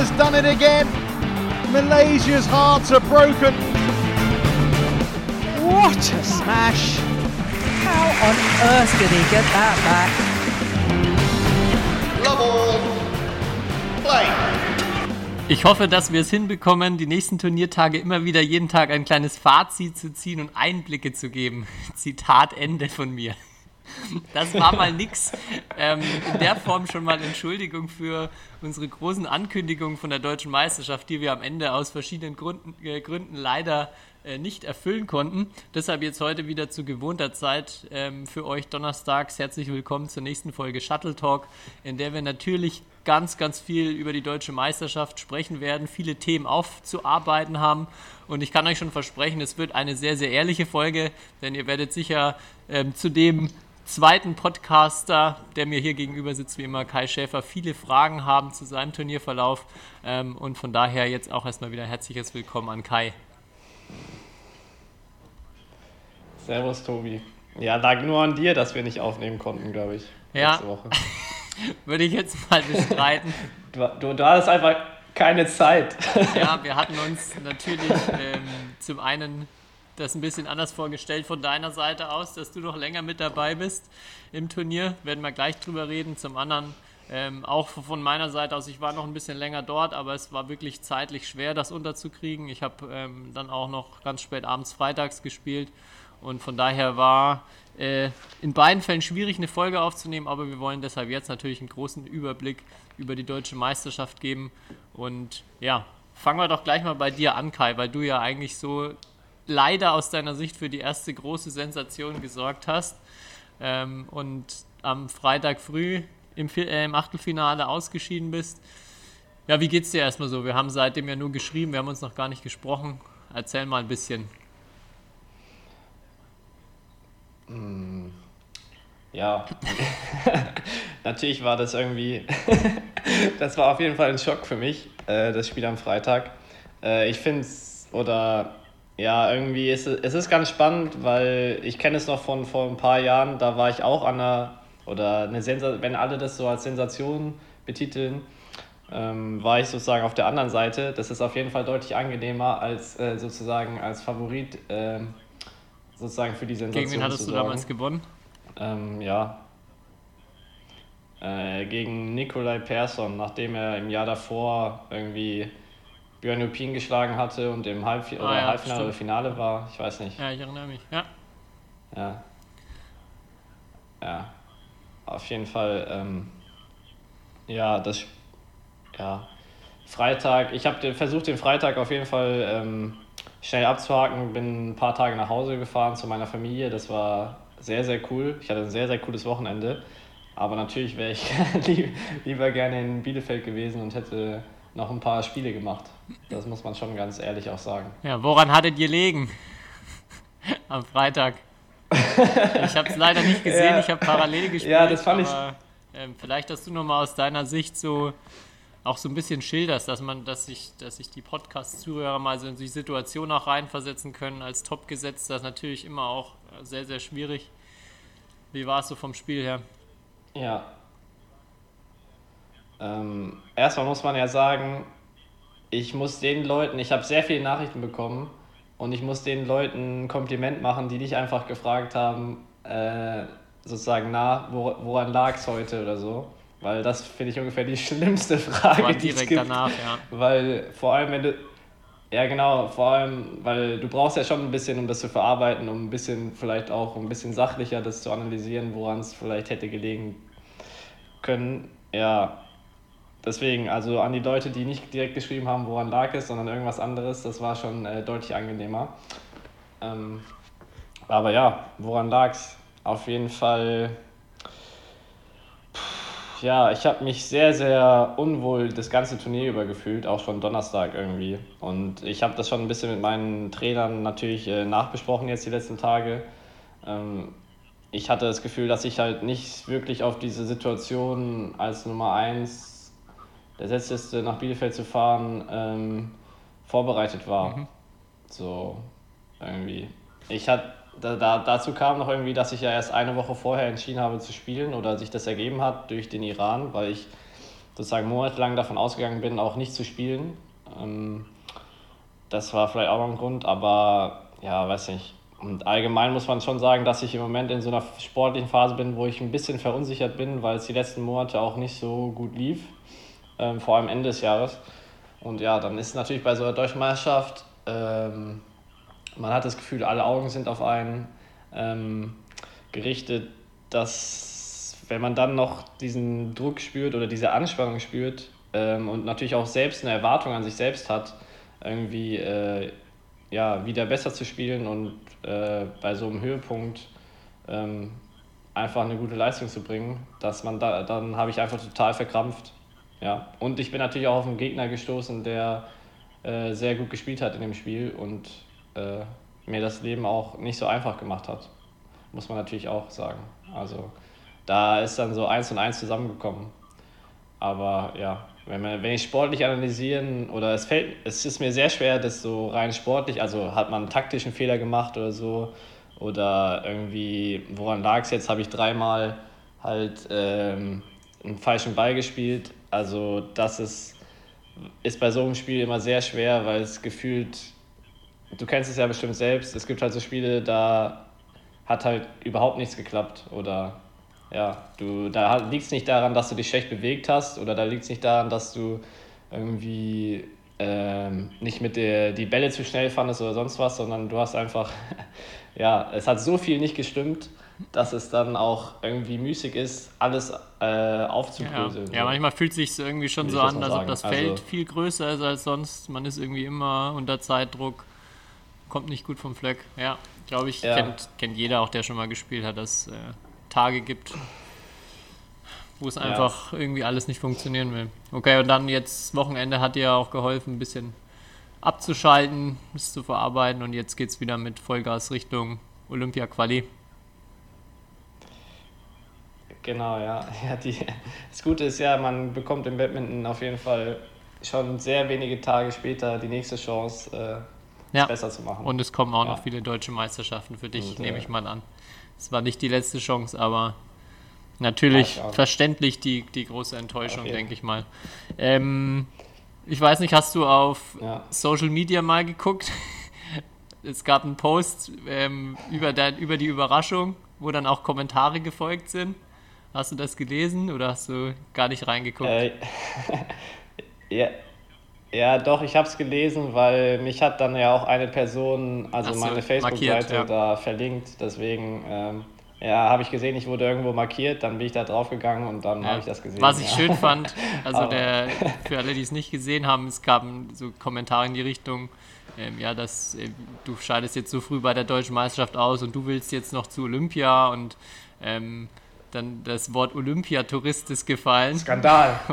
has done it again. Malaysia's hearts are broken. What a smash! How on earth did he get that back? Love all. Play. Ich hoffe, dass wir es hinbekommen, die nächsten Turniertage immer wieder jeden Tag ein kleines Fazit zu ziehen und Einblicke zu geben. Zitat Ende von mir. Das war mal nix. Ähm, in der Form schon mal Entschuldigung für unsere großen Ankündigungen von der deutschen Meisterschaft, die wir am Ende aus verschiedenen Gründen, äh, Gründen leider äh, nicht erfüllen konnten. Deshalb jetzt heute wieder zu gewohnter Zeit ähm, für euch donnerstags herzlich willkommen zur nächsten Folge Shuttle Talk, in der wir natürlich ganz, ganz viel über die deutsche Meisterschaft sprechen werden, viele Themen aufzuarbeiten haben. Und ich kann euch schon versprechen, es wird eine sehr, sehr ehrliche Folge, denn ihr werdet sicher ähm, zu dem zweiten Podcaster, der mir hier gegenüber sitzt, wie immer Kai Schäfer, viele Fragen haben zu seinem Turnierverlauf. Ähm, und von daher jetzt auch erstmal wieder herzliches Willkommen an Kai. Servus, Tobi. Ja, lag nur an dir, dass wir nicht aufnehmen konnten, glaube ich. Ja. Würde ich jetzt mal bestreiten. Du, du, du hattest einfach keine Zeit. ja, wir hatten uns natürlich ähm, zum einen das ein bisschen anders vorgestellt von deiner Seite aus, dass du noch länger mit dabei bist im Turnier. Werden wir gleich drüber reden. Zum anderen ähm, auch von meiner Seite aus, ich war noch ein bisschen länger dort, aber es war wirklich zeitlich schwer, das unterzukriegen. Ich habe ähm, dann auch noch ganz spät abends freitags gespielt und von daher war äh, in beiden Fällen schwierig, eine Folge aufzunehmen, aber wir wollen deshalb jetzt natürlich einen großen Überblick über die deutsche Meisterschaft geben. Und ja, fangen wir doch gleich mal bei dir an, Kai, weil du ja eigentlich so leider aus deiner Sicht für die erste große Sensation gesorgt hast ähm, und am Freitag früh im, äh, im Achtelfinale ausgeschieden bist. Ja, wie geht's dir erstmal so? Wir haben seitdem ja nur geschrieben, wir haben uns noch gar nicht gesprochen. Erzähl mal ein bisschen. Ja, natürlich war das irgendwie, das war auf jeden Fall ein Schock für mich, äh, das Spiel am Freitag. Äh, ich finde es, oder ja, irgendwie ist es, es ist ganz spannend, weil ich kenne es noch von vor ein paar Jahren, da war ich auch an einer, oder eine Sensation, wenn alle das so als Sensation betiteln, ähm, war ich sozusagen auf der anderen Seite. Das ist auf jeden Fall deutlich angenehmer als äh, sozusagen als Favorit ähm, sozusagen für die Sensation. Gegen wen hattest du damals gewonnen? Ähm, ja. Äh, gegen Nikolai Persson, nachdem er im Jahr davor irgendwie Björn Lupin geschlagen hatte und im Halbfi Ah, ja, Halbfinale oder Finale war. Ich weiß nicht. Ja, ich erinnere mich. Ja. Ja. Ja. Auf jeden Fall, ähm, ja, das, ja, Freitag, ich habe versucht, den Freitag auf jeden Fall ähm, schnell abzuhaken, bin ein paar Tage nach Hause gefahren zu meiner Familie, das war sehr, sehr cool. Ich hatte ein sehr, sehr cooles Wochenende, aber natürlich wäre ich lieb- lieber gerne in Bielefeld gewesen und hätte noch ein paar Spiele gemacht. Das muss man schon ganz ehrlich auch sagen. Ja, woran hattet ihr legen? Am Freitag. Ich habe es leider nicht gesehen, Ja. ich habe parallel gespielt. Ja, das fand ich- aber, Ähm, vielleicht, dass du nochmal aus deiner Sicht so auch so ein bisschen schilderst, dass man, dass sich, dass sich die Podcast-Zuhörer mal so in die Situation auch reinversetzen können. Als Topgesetzter ist natürlich immer auch sehr, sehr schwierig. Wie war es so vom Spiel her? Ja. Ähm, erstmal muss man ja sagen, ich muss den Leuten, ich habe sehr viele Nachrichten bekommen und ich muss den Leuten ein Kompliment machen, die dich einfach gefragt haben, äh, sozusagen, na, wo, woran lag es heute oder so. Weil das finde ich ungefähr die schlimmste Frage, die es gibt. danach, ja. Weil vor allem, wenn du. Ja, genau, vor allem, weil du brauchst ja schon ein bisschen, um das zu verarbeiten, um ein bisschen vielleicht auch ein bisschen sachlicher das zu analysieren, woran es vielleicht hätte gelegen können. Ja, deswegen, also an die Leute, die nicht direkt geschrieben haben, woran lag es, sondern irgendwas anderes, das war schon äh, deutlich angenehmer. Ähm, aber ja, woran lag es? Auf jeden Fall ja, ich habe mich sehr, sehr unwohl das ganze Turnier über gefühlt, auch schon Donnerstag irgendwie. Und ich habe das schon ein bisschen mit meinen Trainern natürlich äh, nachbesprochen jetzt die letzten Tage. Ähm, ich hatte das Gefühl, dass ich halt nicht wirklich auf diese Situation als Nummer 1 der Setzliste nach Bielefeld zu fahren ähm, vorbereitet war. So irgendwie. Ich hatte da, da, dazu kam noch irgendwie, dass ich ja erst eine Woche vorher entschieden habe zu spielen oder sich das ergeben hat durch den Iran, weil ich sozusagen monatelang davon ausgegangen bin, auch nicht zu spielen. Ähm, das war vielleicht auch noch ein Grund, aber ja, weiß nicht. Und allgemein muss man schon sagen, dass ich im Moment in so einer sportlichen Phase bin, wo ich ein bisschen verunsichert bin, weil es die letzten Monate auch nicht so gut lief, ähm, vor allem Ende des Jahres. Und ja, dann ist natürlich bei so einer Deutschen Meisterschaft, ähm, man hat das Gefühl, alle Augen sind auf einen ähm, gerichtet, dass wenn man dann noch diesen Druck spürt oder diese Anspannung spürt ähm, und natürlich auch selbst eine Erwartung an sich selbst hat, irgendwie äh, ja, wieder besser zu spielen und äh, bei so einem Höhepunkt ähm, einfach eine gute Leistung zu bringen, dass man da, dann habe ich einfach total verkrampft. Ja. Und ich bin natürlich auch auf einen Gegner gestoßen, der äh, sehr gut gespielt hat in dem Spiel und äh, mir das Leben auch nicht so einfach gemacht hat. Muss man natürlich auch sagen. Also da ist dann so eins und eins zusammengekommen. Aber ja, wenn, man, wenn ich sportlich analysieren oder es fällt, es ist mir sehr schwer, das so rein sportlich, also hat man einen taktischen Fehler gemacht oder so oder irgendwie, woran lag es jetzt, habe ich dreimal halt ähm, einen falschen Ball gespielt. Also das ist, ist bei so einem Spiel immer sehr schwer, weil es gefühlt, du kennst es ja bestimmt selbst, es gibt halt so Spiele, da hat halt überhaupt nichts geklappt oder ja, du, da liegt es nicht daran, dass du dich schlecht bewegt hast oder da liegt es nicht daran, dass du irgendwie ähm, nicht mit der die Bälle zu schnell fandest oder sonst was, sondern du hast einfach, ja, es hat so viel nicht gestimmt, dass es dann auch irgendwie müßig ist, alles äh, aufzubröseln. Ja. ja, manchmal fühlt es sich irgendwie schon so an, als ob das Feld also, viel größer ist als sonst. Man ist irgendwie immer unter Zeitdruck, kommt nicht gut vom Fleck. Ja, glaube ich, ja. kennt, kennt jeder auch, der schon mal gespielt hat, dass äh, Tage gibt, wo es einfach ja. irgendwie alles nicht funktionieren will. Okay, und dann jetzt Wochenende hat dir auch geholfen, ein bisschen abzuschalten, es zu verarbeiten und jetzt geht es wieder mit Vollgas Richtung Olympia-Quali. Genau, ja. ja die, das Gute ist ja, man bekommt im Badminton auf jeden Fall schon sehr wenige Tage später die nächste Chance, äh, ja. besser zu machen. Und es kommen auch ja. noch viele deutsche Meisterschaften für dich, und, nehme äh, ich mal an. Es war nicht die letzte Chance, aber natürlich verständlich die, die große Enttäuschung, denke ich mal. Ähm, ich weiß nicht, hast du auf ja. Social Media mal geguckt? es gab einen Post ähm, über, der, über die Überraschung, wo dann auch Kommentare gefolgt sind. Hast du das gelesen oder hast du gar nicht reingeguckt? Äh, ja, ja, doch, ich habe es gelesen, weil mich hat dann ja auch eine Person, also so, meine Facebook-Seite ja. da verlinkt. Deswegen ähm, ja, habe ich gesehen, ich wurde irgendwo markiert, dann bin ich da drauf gegangen und dann ja. habe ich das gesehen. Was ich ja. schön fand, also der, für alle, die es nicht gesehen haben, es gab so Kommentare in die Richtung, ähm, ja, dass äh, du scheidest jetzt so früh bei der deutschen Meisterschaft aus und du willst jetzt noch zu Olympia und ähm, dann das Wort Olympiatourist ist gefallen. Skandal.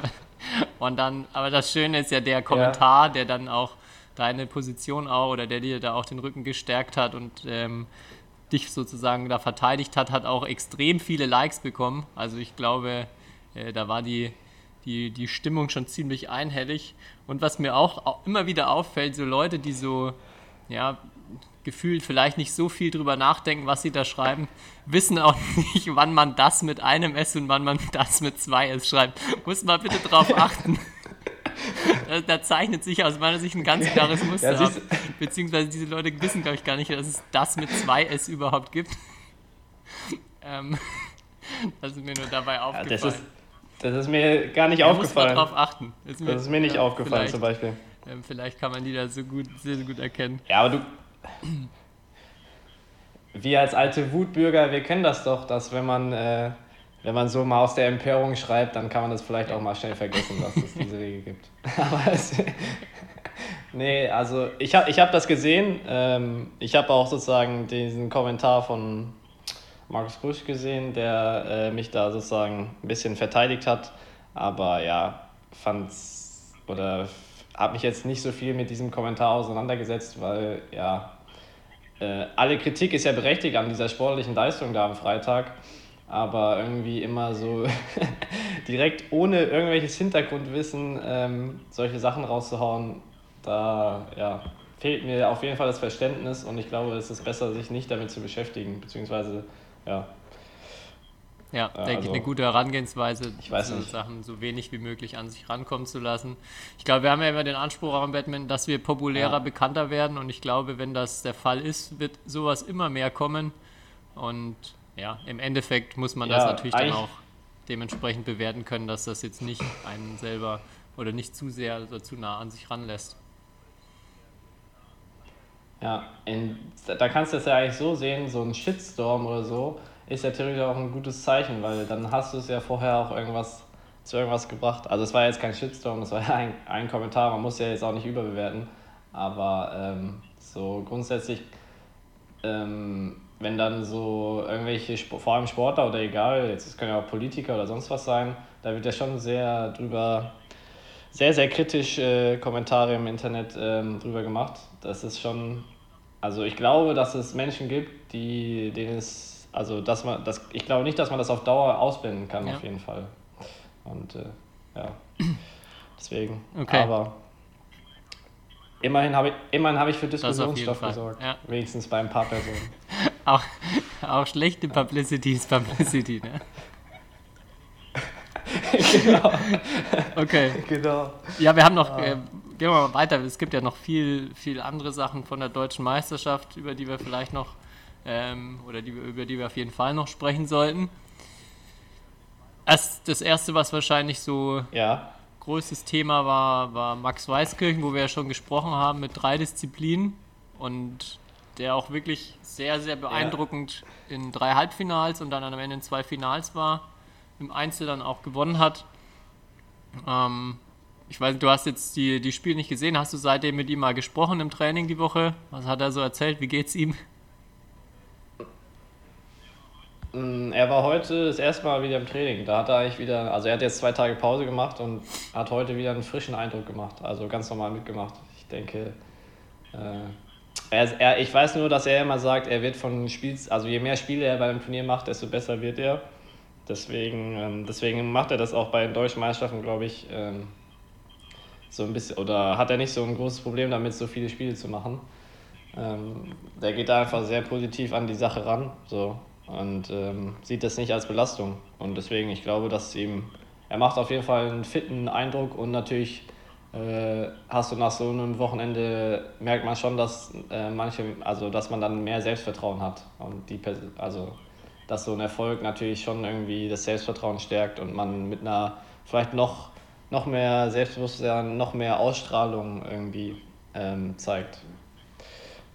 Und dann, aber das Schöne ist ja der Kommentar, ja. der dann auch deine Position auch oder der dir da auch den Rücken gestärkt hat und ähm, dich sozusagen da verteidigt hat, hat auch extrem viele Likes bekommen. Also ich glaube, äh, da war die, die, die Stimmung schon ziemlich einhellig. Und was mir auch immer wieder auffällt, so Leute, die so, ja, gefühlt vielleicht nicht so viel drüber nachdenken, was sie da schreiben, wissen auch nicht, wann man das mit einem S und wann man das mit zwei S schreibt. Muss mal bitte drauf achten. da, zeichnet sich aus meiner Sicht ein ganz klares Muster ja, ab. Beziehungsweise diese Leute wissen, glaube ich, gar nicht, dass es das mit zwei S überhaupt gibt. ähm, das ist mir nur dabei aufgefallen. Ja, das, ist, das, ist, mir gar nicht da aufgefallen. Muss man drauf achten. Das ist mir, das ist mir nicht ja, aufgefallen zum Beispiel. Ähm, vielleicht kann man die da so gut, sehr, sehr gut erkennen. Ja, aber du, wir als alte Wutbürger, wir kennen das doch, dass wenn man, äh, wenn man so mal aus der Empörung schreibt, dann kann man das vielleicht auch mal schnell vergessen, dass es diese Regel gibt. Aber es, nee, also ich habe ich hab das gesehen. Ähm, ich habe auch sozusagen diesen Kommentar von Markus Busch gesehen, der äh, mich da sozusagen ein bisschen verteidigt hat. Aber ja, fand's oder habe mich jetzt nicht so viel mit diesem Kommentar auseinandergesetzt, weil ja, äh, alle Kritik ist ja berechtigt an dieser sportlichen Leistung da am Freitag, aber irgendwie immer so direkt ohne irgendwelches Hintergrundwissen ähm, solche Sachen rauszuhauen, da ja, fehlt mir auf jeden Fall das Verständnis und ich glaube, es ist besser, sich nicht damit zu beschäftigen, beziehungsweise ja, Ja, Ja, denke ich, also, eine gute Herangehensweise, ich nicht. Sachen so wenig wie möglich an sich rankommen zu lassen. Ich glaube, wir haben ja immer den Anspruch auch im Badminton, dass wir populärer, Ja. bekannter werden und ich glaube, wenn das der Fall ist, wird sowas immer mehr kommen und ja, im Endeffekt muss man das Ja, natürlich dann auch dementsprechend bewerten können, dass das jetzt nicht einen selber oder nicht zu sehr oder zu nah an sich ranlässt. Ja, in, da kannst du es ja eigentlich so sehen, so ein Shitstorm oder so ist ja theoretisch auch ein gutes Zeichen, weil dann hast du es ja vorher auch irgendwas zu irgendwas gebracht. Also es war jetzt kein Shitstorm, es war ja ein, ein Kommentar, man muss ja jetzt auch nicht überbewerten, aber ähm, so grundsätzlich, ähm, wenn dann so irgendwelche, vor allem Sportler oder egal, jetzt es können ja auch Politiker oder sonst was sein, da wird ja schon sehr drüber sehr, sehr kritisch äh, Kommentare im Internet ähm, drüber gemacht. Das ist schon, also ich glaube, dass es Menschen gibt, die, denen es, also dass man, das, ich glaube nicht, dass man das auf Dauer ausblenden kann, Ja. auf jeden Fall. Und äh, ja, deswegen. Okay. Aber immerhin habe ich, immerhin habe ich für Diskussionsstoff gesorgt. ja. Wenigstens bei ein paar Personen. Auch, auch schlechte Publicity ist Publicity, ne? genau. Okay. genau. Ja, wir haben noch, äh, gehen wir mal weiter. Es gibt ja noch viel, viel andere Sachen von der deutschen Meisterschaft, über die wir vielleicht noch, ähm, oder die, über die wir auf jeden Fall noch sprechen sollten. Erst das erste, was wahrscheinlich so Ja. größtes Thema war, war Max Weißkirchen, wo wir ja schon gesprochen haben mit drei Disziplinen und der auch wirklich sehr, sehr beeindruckend in drei Halbfinals und dann am Ende in zwei Finals war, im Einzel dann auch gewonnen hat. Ähm, ich weiß, du hast jetzt die, die Spiele nicht gesehen. Hast du seitdem mit ihm mal gesprochen im Training die Woche? Was hat er so erzählt? Wie geht's ihm? Mm, Er war heute das erste Mal wieder im Training. Da hat er eigentlich wieder, also er hat jetzt zwei Tage Pause gemacht und hat heute wieder einen frischen Eindruck gemacht. Also ganz normal mitgemacht. Ich denke, äh, er, er, ich weiß nur, dass er immer sagt, er wird von Spiels, also je mehr Spiele er bei einem Turnier macht, desto besser wird er. Deswegen, ähm, deswegen macht er das auch bei den deutschen Meisterschaften, glaube ich, ähm, so ein bisschen, oder hat er nicht so ein großes Problem damit, so viele Spiele zu machen. Ähm, der geht da einfach sehr positiv an die Sache ran so, und ähm, sieht das nicht als Belastung. Und deswegen, ich glaube, dass ihm, er macht auf jeden Fall einen fitten Eindruck und natürlich äh, hast du nach so einem Wochenende, merkt man schon, dass äh, manche, also dass man dann mehr Selbstvertrauen hat. Und die, Pers- also dass so ein Erfolg natürlich schon irgendwie das Selbstvertrauen stärkt und man mit einer vielleicht noch, noch mehr Selbstbewusstsein, noch mehr Ausstrahlung irgendwie ähm, zeigt.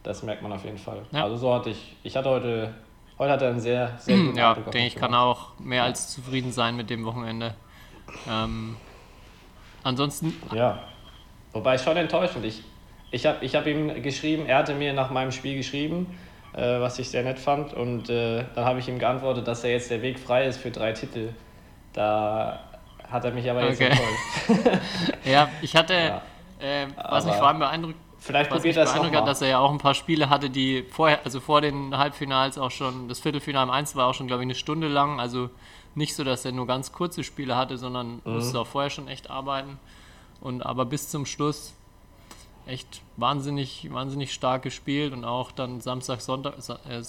Das merkt man auf jeden Fall. Ja. Also so hatte ich, ich hatte heute, heute hatte einen sehr, sehr guten Ja, denke ich, kann auch mehr als zufrieden sein mit dem Wochenende. Ähm, ansonsten, Ja. Wobei schon enttäuschend. Ich, ich habe ich hab ihm geschrieben, er hatte mir nach meinem Spiel geschrieben, äh, was ich sehr nett fand. Und äh, dann habe ich ihm geantwortet, dass er jetzt der Weg frei ist für drei Titel. Da hat er mich aber jetzt Okay. enttäuscht. ja, ich hatte, Ja. äh, was mich vor allem beeindruckt, Vielleicht was mich probiert er es beeindruckt hat, dass er ja auch ein paar Spiele hatte, die vorher, also vor den Halbfinals auch schon, das Viertelfinale im Einzel war auch schon, glaube ich, eine Stunde lang. Also nicht so, dass er nur ganz kurze Spiele hatte, sondern Mhm. musste auch vorher schon echt arbeiten. Und aber bis zum Schluss echt wahnsinnig, wahnsinnig stark gespielt und auch dann Samstag, Sonntag, äh,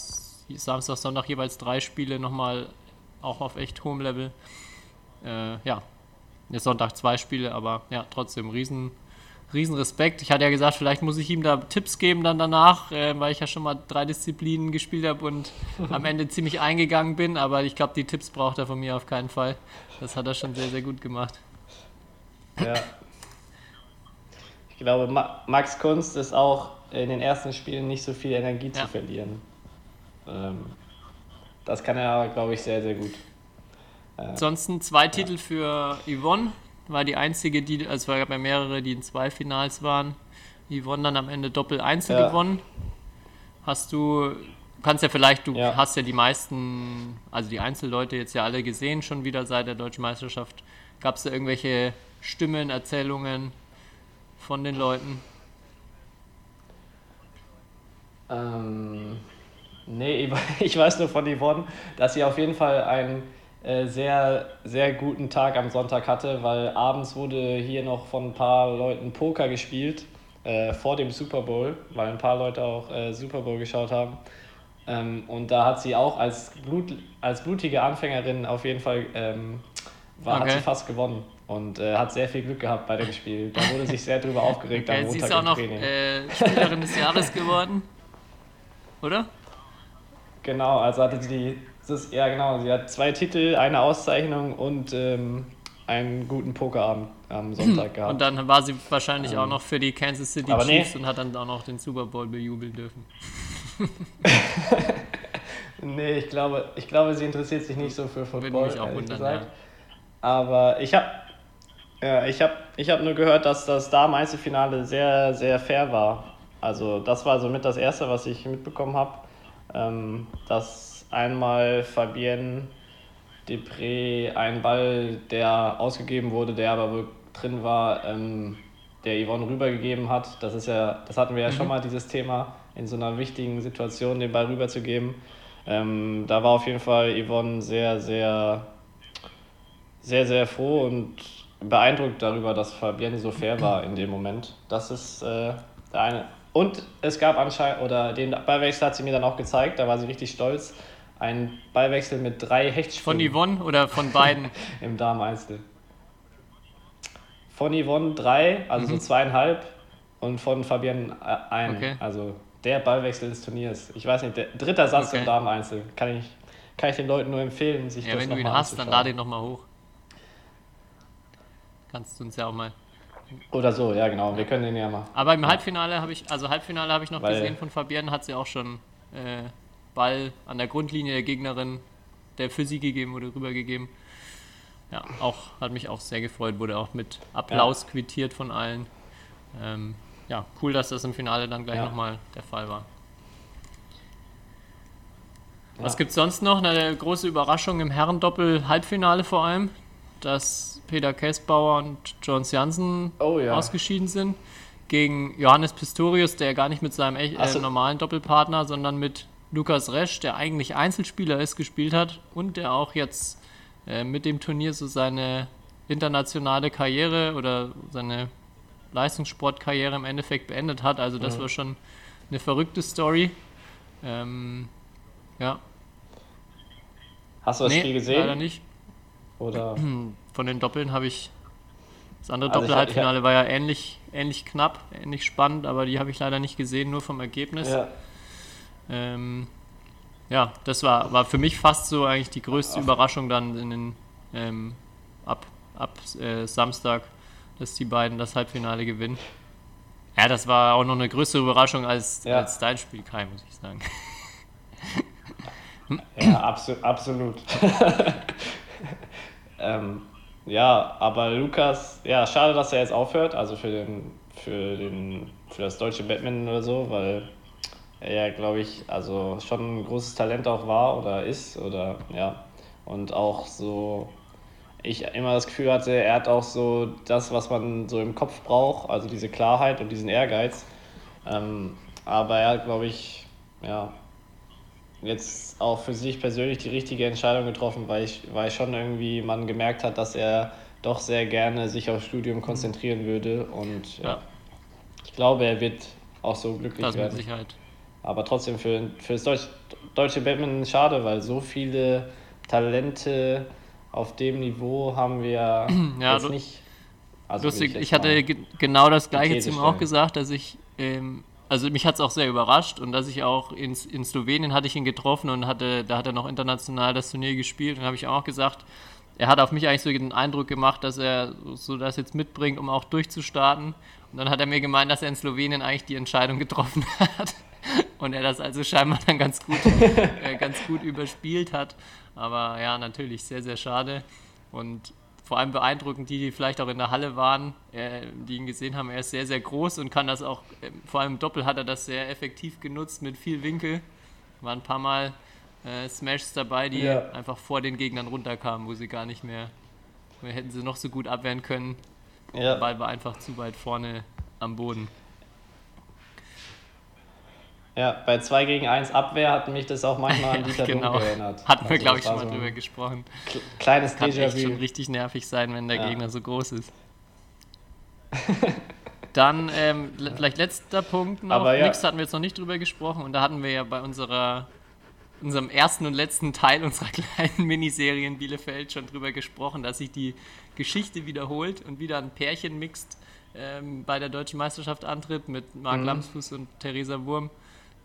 Samstag, Sonntag jeweils drei Spiele nochmal auch auf echt hohem Level. Äh, ja, jetzt Sonntag zwei Spiele, aber ja, trotzdem riesen, riesen Respekt. Ich hatte ja gesagt, vielleicht muss ich ihm da Tipps geben dann danach, äh, weil ich ja schon mal drei Disziplinen gespielt habe und am Ende ziemlich eingegangen bin, aber ich glaube, die Tipps braucht er von mir auf keinen Fall. Das hat er schon sehr, sehr gut gemacht. Ja. Ich glaube, Ma Max Kunst ist auch in den ersten Spielen nicht so viel Energie Ja. zu verlieren. Ähm, das kann er, glaube ich, sehr, sehr gut. Ansonsten zwei Titel für Yvonne, war die einzige, die, also es gab ja mehrere, die in zwei Finals waren. Yvonne dann am Ende Doppel-Einzel Ja. gewonnen. Hast du, kannst ja vielleicht, du Ja. hast ja die meisten, also die Einzelleute jetzt ja alle gesehen, schon wieder seit der deutschen Meisterschaft. Gab es da irgendwelche Stimmen, Erzählungen von den Leuten? Ähm, nee, ich weiß nur von Yvonne, dass sie auf jeden Fall einen äh, sehr, sehr guten Tag am Sonntag hatte, weil abends wurde hier noch von ein paar Leuten Poker gespielt äh, vor dem Super Bowl, weil ein paar Leute auch äh, Super Bowl geschaut haben. Ähm, und da hat sie auch als, Blut, als blutige Anfängerin auf jeden Fall ähm, war, hat Okay. sie fast gewonnen und äh, hat sehr viel Glück gehabt bei dem Spiel. Da wurde sich sehr drüber aufgeregt am Okay, sie Montag ist auch noch äh, Spielerin des Jahres geworden. Oder? Genau, also hatte sie, das ist, ja genau, sie hat zwei Titel, eine Auszeichnung und ähm, einen guten Pokerabend am Sonntag gehabt. Und dann war sie wahrscheinlich auch Ähm, noch für die Kansas City aber nee. Chiefs und hat dann auch noch den Super Bowl bejubeln dürfen. Nee, ich glaube, ich glaube, sie interessiert sich nicht so für Football. Würde mich auch wundern, ja. Aber ich habe ja, ich hab, ich hab nur gehört, dass das Damen-Einzelfinale sehr, sehr fair war. Also das war somit das Erste, was ich mitbekommen habe, ähm, dass einmal Fabienne Depré einen Ball, der ausgegeben wurde, der aber wohl drin war, ähm, der Yvonne rübergegeben hat. Das ist ja, das hatten wir ja schon mal dieses Thema, in so einer wichtigen Situation den Ball rüberzugeben. Ähm, da war auf jeden Fall Yvonne sehr, sehr, sehr, sehr froh und beeindruckt darüber, dass Fabienne so fair war in dem Moment. Das ist äh, der eine. Und es gab anscheinend, oder den Ballwechsel hat sie mir dann auch gezeigt, da war sie richtig stolz. Ein Ballwechsel mit drei Von Hechtsprüngen Yvonne oder von beiden? im Damen-Einzel. Von Yvonne drei, also so zweieinhalb, und von Fabienne äh, ein. Mhm. Okay. Also der Ballwechsel des Turniers. Ich weiß nicht, der dritter Satz Okay. im Damen-Einzel. Kann ich, kann ich den Leuten nur empfehlen, sich ja, das wenn du ihn hast, dann lade ihn nochmal hoch. Kannst du uns ja auch mal. Oder so, ja genau. Wir können den ja mal. Aber im Halbfinale habe ich, also Halbfinale habe ich noch Weil- gesehen von Fabienne, hat sie auch schon äh, Ball an der Grundlinie der Gegnerin, der für sie gegeben wurde, rübergegeben. Ja, auch, hat mich auch sehr gefreut, wurde auch mit Applaus quittiert von allen. Ähm, ja, cool, dass das im Finale dann gleich Ja. nochmal der Fall war. Ja. Was gibt es sonst noch? Eine große Überraschung im Herrendoppel-Halbfinale vor allem, dass Peter Kessbauer und Jones Jansen Oh ja. ausgeschieden sind. Gegen Johannes Pistorius, der gar nicht mit seinem echt, äh, normalen Doppelpartner, sondern mit Lukas Resch, der eigentlich Einzelspieler ist, gespielt hat und der auch jetzt äh, mit dem Turnier so seine internationale Karriere oder seine Leistungssportkarriere im Endeffekt beendet hat. Also das Mhm. war schon eine verrückte Story. Ähm, ja, Hast du das nee, Spiel leider gesehen? nicht. Oder? Von den Doppeln habe ich. Das andere Also Doppelhalbfinale war ja ähnlich, ähnlich knapp, ähnlich spannend, aber die habe ich leider nicht gesehen, nur vom Ergebnis. Ja. Ähm, ja, das war, war für mich fast so eigentlich die größte. Überraschung dann in den, ähm, ab, ab äh, Samstag, dass die beiden das Halbfinale gewinnen. Ja, das war auch noch eine größere Überraschung als, Ja. als dein Spiel, Kai, muss ich sagen. Ja, abso absolut. ähm, ja, aber Lukas, ja, schade, dass er jetzt aufhört, also für den, für den, für das deutsche Badminton oder so, weil ja, glaube ich, also schon ein großes Talent auch war oder ist oder ja. Und auch so, ich immer das Gefühl hatte, er hat auch so das, was man so im Kopf braucht, also diese Klarheit und diesen Ehrgeiz. Ähm, aber er hat, glaube ich, ja, jetzt auch für sich persönlich die richtige Entscheidung getroffen, weil ich, weil schon irgendwie man gemerkt hat, dass er doch sehr gerne sich aufs Studium konzentrieren würde und ja, Ja. ich glaube, er wird auch so glücklich Das mit werden. Sicherheit. Aber trotzdem für, für das Deutsch, deutsche Badminton schade, weil so viele Talente auf dem Niveau haben wir Ja, jetzt nicht. Also Lustig, ich hatte genau das gleiche zu ihm auch gesagt, dass ich, ähm, also mich hat es auch sehr überrascht und dass ich auch in, in Slowenien hatte ich ihn getroffen und hatte, da hat er noch international das Turnier gespielt und habe ich auch gesagt, er hat auf mich eigentlich so den Eindruck gemacht, dass er so das jetzt mitbringt, um auch durchzustarten. Und dann hat er mir gemeint, dass er in Slowenien eigentlich die Entscheidung getroffen hat und er das also scheinbar dann ganz gut, äh, ganz gut überspielt hat. Aber ja, natürlich sehr, sehr schade. Und vor allem beeindruckend die, die vielleicht auch in der Halle waren, äh, die ihn gesehen haben. Er ist sehr, sehr groß und kann das auch, äh, vor allem im Doppel hat er das sehr effektiv genutzt mit viel Winkel. Waren ein paar Mal äh, Smashs dabei, die Ja. einfach vor den Gegnern runterkamen, wo sie gar nicht mehr, hätten sie noch so gut abwehren können. Der Ja, Ball war einfach zu weit vorne am Boden. Ja, bei 2 gegen 1 Abwehr hat mich das auch manchmal an Dieter genau. Dunke erinnert. Hatten wir, Also glaube das ich, schon mal so drüber gesprochen. kle- Kleines Kann echt schon richtig nervig sein, wenn der Ja. Gegner so groß ist. Dann ähm, le- vielleicht letzter Punkt noch. Aber ja. Nix hatten wir jetzt noch nicht drüber gesprochen und da hatten wir ja bei unserer unserem ersten und letzten Teil unserer kleinen Miniserie in Bielefeld schon drüber gesprochen, dass sich die Geschichte wiederholt und wieder ein Pärchen mixt ähm, bei der deutschen Meisterschaft antritt mit Marc Mhm. Lamsfuß und Theresa Wurm,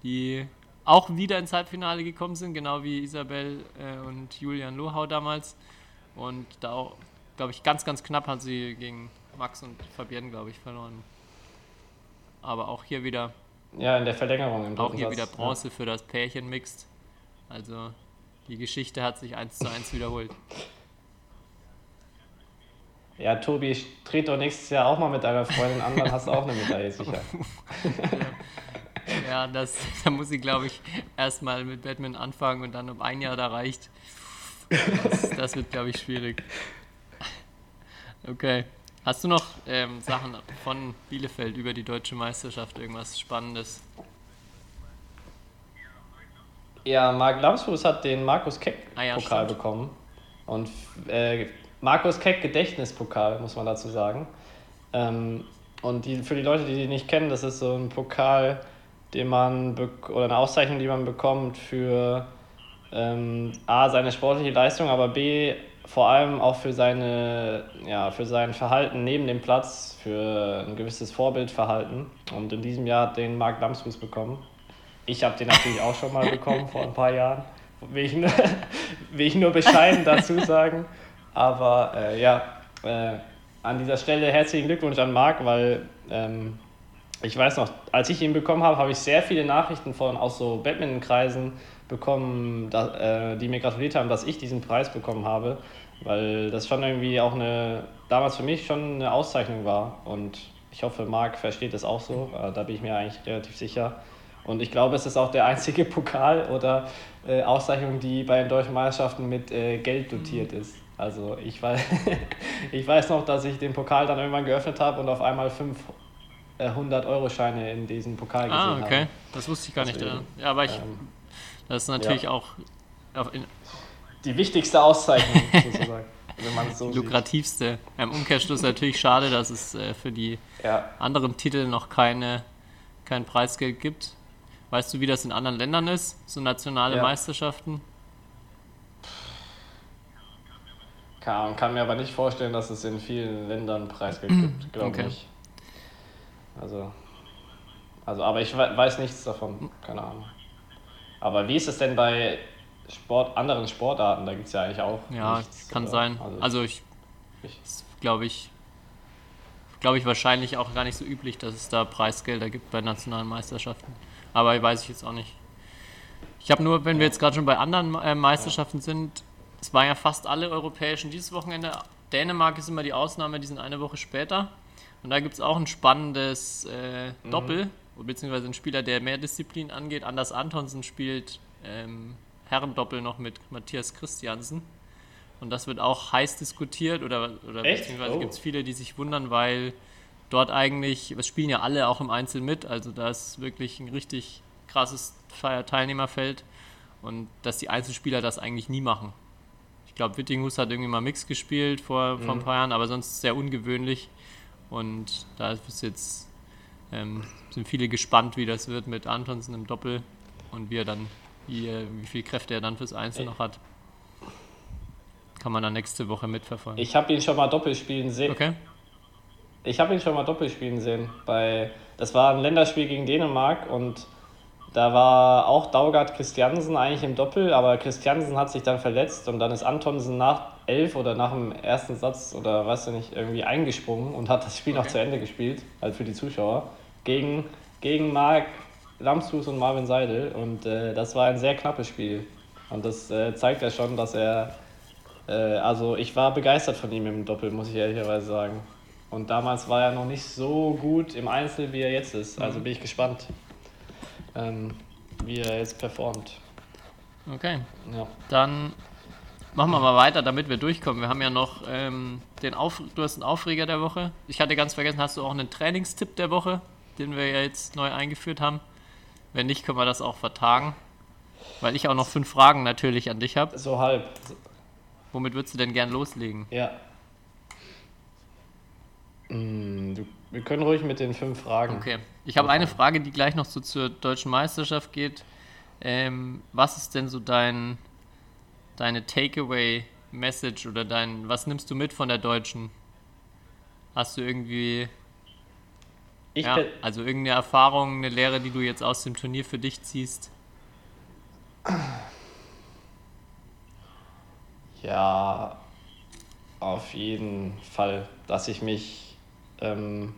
die auch wieder ins Halbfinale gekommen sind, genau wie Isabel äh, und Julian Lohau damals. Und da auch, glaube ich, ganz, ganz knapp hat sie gegen Max und Fabienne, glaube ich, verloren. Aber auch hier wieder Ja, in der Verlängerung im auch hier Satz. wieder Bronze für das Pärchen mixt. Also die Geschichte hat sich eins zu eins wiederholt. Ja. ja, Tobi, dreht doch nächstes Jahr auch mal mit deiner Freundin an, dann hast du auch eine Medaille sicher. Ja, das, da muss ich, glaube ich, erstmal mit Batman anfangen und dann um ein Jahr da reicht. Das, das wird, glaube ich, schwierig. Okay. Hast du noch ähm, Sachen von Bielefeld über die deutsche Meisterschaft, irgendwas Spannendes? Ja, Marc Lamsfuß hat den Markus Ah ja, Keck-Pokal bekommen. Und äh, Markus Keck Gedächtnispokal, muss man dazu sagen. Ähm, und die, für die Leute, die den nicht kennen, das ist so ein Pokal, den man oder eine Auszeichnung, die man bekommt für ähm, A, seine sportliche Leistung, aber B, vor allem auch für, seine, ja, für sein Verhalten neben dem Platz, für ein gewisses Vorbildverhalten. Und in diesem Jahr hat den Marc Lamsfuß bekommen. Ich habe den natürlich auch schon mal bekommen vor ein paar Jahren. Will ich nur, will ich nur bescheiden dazu sagen. Aber äh, ja, äh, an dieser Stelle herzlichen Glückwunsch an Marc, weil ähm, ich weiß noch, als ich ihn bekommen habe, habe ich sehr viele Nachrichten von aus so Badminton-Kreisen bekommen, da, äh, die mir gratuliert haben, dass ich diesen Preis bekommen habe, weil das schon irgendwie auch eine, damals für mich schon eine Auszeichnung war und ich hoffe, Marc versteht das auch so, äh, da bin ich mir eigentlich relativ sicher. Und ich glaube, es ist auch der einzige Pokal oder äh, Auszeichnung, die bei den deutschen Meisterschaften mit äh, Geld dotiert ist. Also ich weiß, ich weiß noch, dass ich den Pokal dann irgendwann geöffnet habe und auf einmal 500-Euro-Scheine in diesem Pokal gesehen Ah, habe. okay. Das wusste ich gar nicht. Deswegen, Ja, aber ich, Ähm, das ist natürlich ja. auch die wichtigste Auszeichnung sozusagen, wenn man es so sieht. lukrativste. Im Umkehrschluss natürlich schade, dass es äh, für die Ja. anderen Titel noch keine, kein Preisgeld gibt. Weißt du, wie das in anderen Ländern ist? So nationale Ja. Meisterschaften? Kann, kann mir aber nicht vorstellen, dass es in vielen Ländern Preisgeld gibt, glaube Okay. ich. Also, also, aber ich we- weiß nichts davon, keine Ahnung. Aber wie ist es denn bei Sport, anderen Sportarten? Da gibt es ja eigentlich auch Ja, nichts. kann oder? sein. Also, Also ich, ich- glaube ich, glaube ich wahrscheinlich auch gar nicht so üblich, dass es da Preisgelder gibt bei nationalen Meisterschaften. Aber weiß ich jetzt auch nicht. Ich habe nur, wenn wir jetzt gerade schon bei anderen äh, Meisterschaften sind, es waren ja fast alle europäischen dieses Wochenende. Dänemark ist immer die Ausnahme, die sind eine Woche später. Und da gibt es auch ein spannendes äh, Doppel, beziehungsweise ein Spieler, der mehr Disziplin angeht. Anders Antonsen spielt ähm, Herrendoppel noch mit Matthias Christiansen. Und das wird auch heiß diskutiert oder, oder Echt? beziehungsweise Oh. gibt es viele, die sich wundern, weil dort eigentlich, es spielen ja alle auch im Einzel mit, also da ist wirklich ein richtig krasses Teilnehmerfeld und dass die Einzelspieler das eigentlich nie machen. Ich glaube, Wittinghus hat irgendwie mal Mix gespielt vor, vor ein paar Jahren, aber sonst sehr ungewöhnlich. Und da ist jetzt, ähm, sind viele gespannt, wie das wird mit Antonsen im Doppel und wie er dann, wie, äh, wie viel Kräfte er dann fürs Einzel noch hat. Kann man dann nächste Woche mitverfolgen. Ich habe ihn schon mal doppelt spielen sehen. Okay. Ich habe ihn schon mal doppelt spielen sehen. Bei, das war ein Länderspiel gegen Dänemark und da war auch Daugard Christiansen eigentlich im Doppel, aber Christiansen hat sich dann verletzt und dann ist Antonsen nach elf oder nach dem ersten Satz oder weißt du nicht, irgendwie eingesprungen und hat das Spiel noch Okay. zu Ende gespielt, halt für die Zuschauer, gegen, gegen Marc Lamsfuß und Marvin Seidel und äh, das war ein sehr knappes Spiel. Und das äh, zeigt ja schon, dass er äh, also ich war begeistert von ihm im Doppel, muss ich ehrlicherweise sagen. Und damals war er noch nicht so gut im Einzel, wie er jetzt ist. Also bin ich gespannt, ähm, wie er jetzt performt. Okay. Ja. Dann machen wir mal weiter, damit wir durchkommen. Wir haben ja noch ähm, den Auf du hast einen Aufreger der Woche. Ich hatte ganz vergessen, hast du auch einen Trainingstipp der Woche, den wir ja jetzt neu eingeführt haben? Wenn nicht, können wir das auch vertagen. Weil ich auch noch fünf Fragen natürlich an dich habe. So halb. Womit würdest du denn gern loslegen? Ja. Du, wir können ruhig mit den fünf Fragen. Okay. Ich habe eine Frage, die gleich noch so zur deutschen Meisterschaft geht. Ähm, was ist denn so dein, deine Takeaway-Message oder dein, was nimmst du mit von der Deutschen? Hast du irgendwie, ja, also irgendeine Erfahrung, eine Lehre, die du jetzt aus dem Turnier für dich ziehst? Ja, auf jeden Fall, dass ich mich ähm,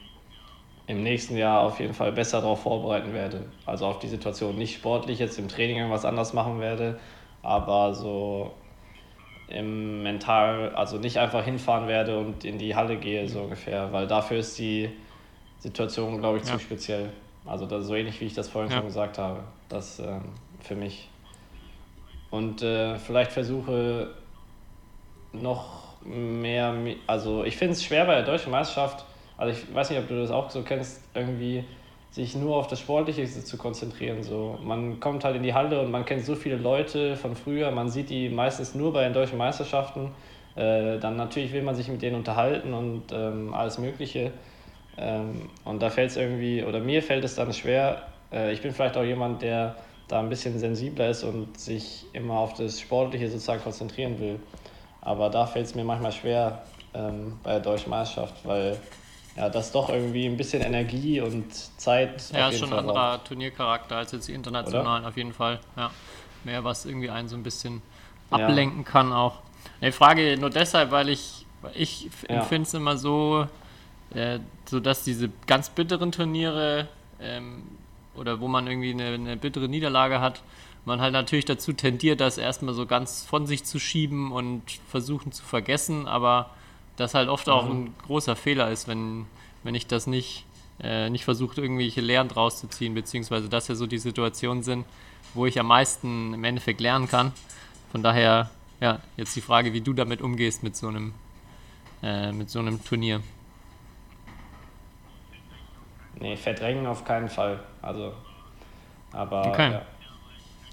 im nächsten Jahr auf jeden Fall besser darauf vorbereiten werde. Also auf die Situation nicht sportlich jetzt im Training irgendwas anders machen werde, aber so im Mental, also nicht einfach hinfahren werde und in die Halle gehe, so ungefähr, weil dafür ist die Situation, glaube ich, Ja. zu speziell. Also das, so ähnlich wie ich das vorhin Ja. schon gesagt habe, das ähm, für mich. Und äh, vielleicht versuche noch mehr, also ich finde es schwer bei der deutschen Meisterschaft, also ich weiß nicht, ob du das auch so kennst, irgendwie sich nur auf das Sportliche zu konzentrieren. So. Man kommt halt in die Halle und man kennt so viele Leute von früher, man sieht die meistens nur bei den deutschen Meisterschaften. Äh, dann natürlich will man sich mit denen unterhalten und ähm, alles Mögliche. Ähm, und da fällt es irgendwie, oder mir fällt es dann schwer, äh, ich bin vielleicht auch jemand, der da ein bisschen sensibler ist und sich immer auf das Sportliche sozusagen konzentrieren will. Aber da fällt es mir manchmal schwer ähm, bei der deutschen Meisterschaft, weil ja, das doch irgendwie ein bisschen Energie und Zeit Ja, auf ist schon ein Fall anderer braucht. Turniercharakter als jetzt die internationalen, auf jeden Fall. Ja. Mehr, was irgendwie einen so ein bisschen Ja. ablenken kann auch. Ich frage nur deshalb, weil ich, ich Ja. empfinde es immer so, äh, so dass diese ganz bitteren Turniere ähm, oder wo man irgendwie eine, eine bittere Niederlage hat, man halt natürlich dazu tendiert, das erstmal so ganz von sich zu schieben und versuchen zu vergessen, aber das halt oft auch ein großer Fehler ist, wenn, wenn ich das nicht, äh, nicht versuche, irgendwelche Lehren draus zu ziehen, beziehungsweise das ja so die Situationen sind, wo ich am meisten im Endeffekt lernen kann. Von daher, ja, jetzt die Frage, wie du damit umgehst mit so einem, äh, mit so einem Turnier. Nee, verdrängen auf keinen Fall. Also, aber Okay. ja.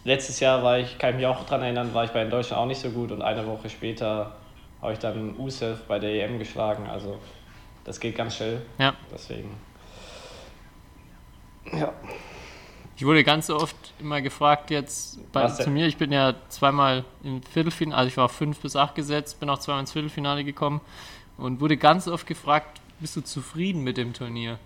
letztes Jahr war ich, kann ich mich auch dran erinnern, war ich bei den Deutschen auch nicht so gut und eine Woche später habe ich dann Usev bei der EM geschlagen. Also das geht ganz schnell. Ja, Deswegen. Ja. ich wurde ganz so oft immer gefragt jetzt bei, zu mir, ich bin ja zweimal im Viertelfinale, also ich war auf 5 bis 8 gesetzt, bin auch zweimal ins Viertelfinale gekommen und wurde ganz oft gefragt, bist du zufrieden mit dem Turnier?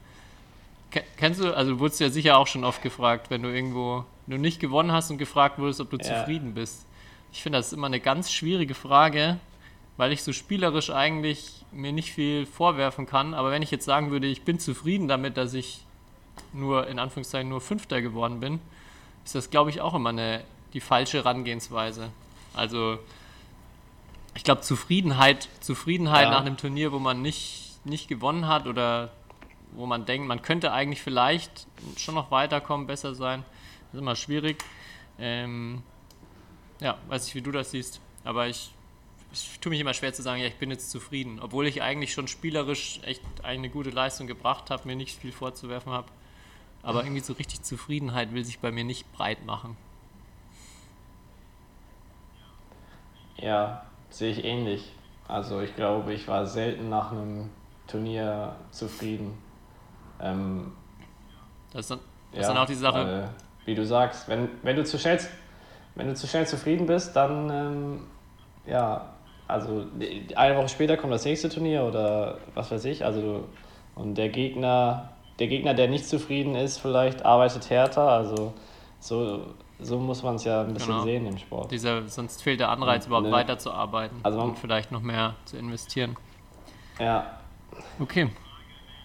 Ke- Kennst du, also du wurdest ja sicher auch schon oft gefragt, wenn du irgendwo wenn du nicht gewonnen hast und gefragt wurdest, ob du Ja. zufrieden bist. Ich finde, das ist immer eine ganz schwierige Frage, weil ich so spielerisch eigentlich mir nicht viel vorwerfen kann. Aber wenn ich jetzt sagen würde, ich bin zufrieden damit, dass ich nur in Anführungszeichen nur Fünfter geworden bin, ist das, glaube ich, auch immer eine, die falsche Herangehensweise. Also ich glaube, Zufriedenheit, Zufriedenheit Ja. nach einem Turnier, wo man nicht, nicht gewonnen hat oder wo man denkt, man könnte eigentlich vielleicht schon noch weiterkommen, besser sein, ist immer schwierig. Ähm, ja, weiß nicht, wie du das siehst, aber ich, ich tue mich immer schwer zu sagen, ja, ich bin jetzt zufrieden, obwohl ich eigentlich schon spielerisch echt eine gute Leistung gebracht habe, mir nicht viel vorzuwerfen habe. Aber irgendwie so richtig Zufriedenheit will sich bei mir nicht breit machen. Ja, sehe ich ähnlich. Also ich glaube, ich war selten nach einem Turnier zufrieden. Ähm, Das ist dann, das ja, dann auch die Sache. Weil, wie du sagst, wenn, wenn, du zu schnell, wenn du zu schnell zufrieden bist, dann ähm, ja, also eine Woche später kommt das nächste Turnier oder was weiß ich. Also und der Gegner, der Gegner, der nicht zufrieden ist, vielleicht arbeitet härter. Also so, so muss man es ja ein bisschen Genau. sehen im Sport. Dieser, sonst fehlt der Anreiz, überhaupt ne, weiterzuarbeiten also man- und vielleicht noch mehr zu investieren. Ja, Okay.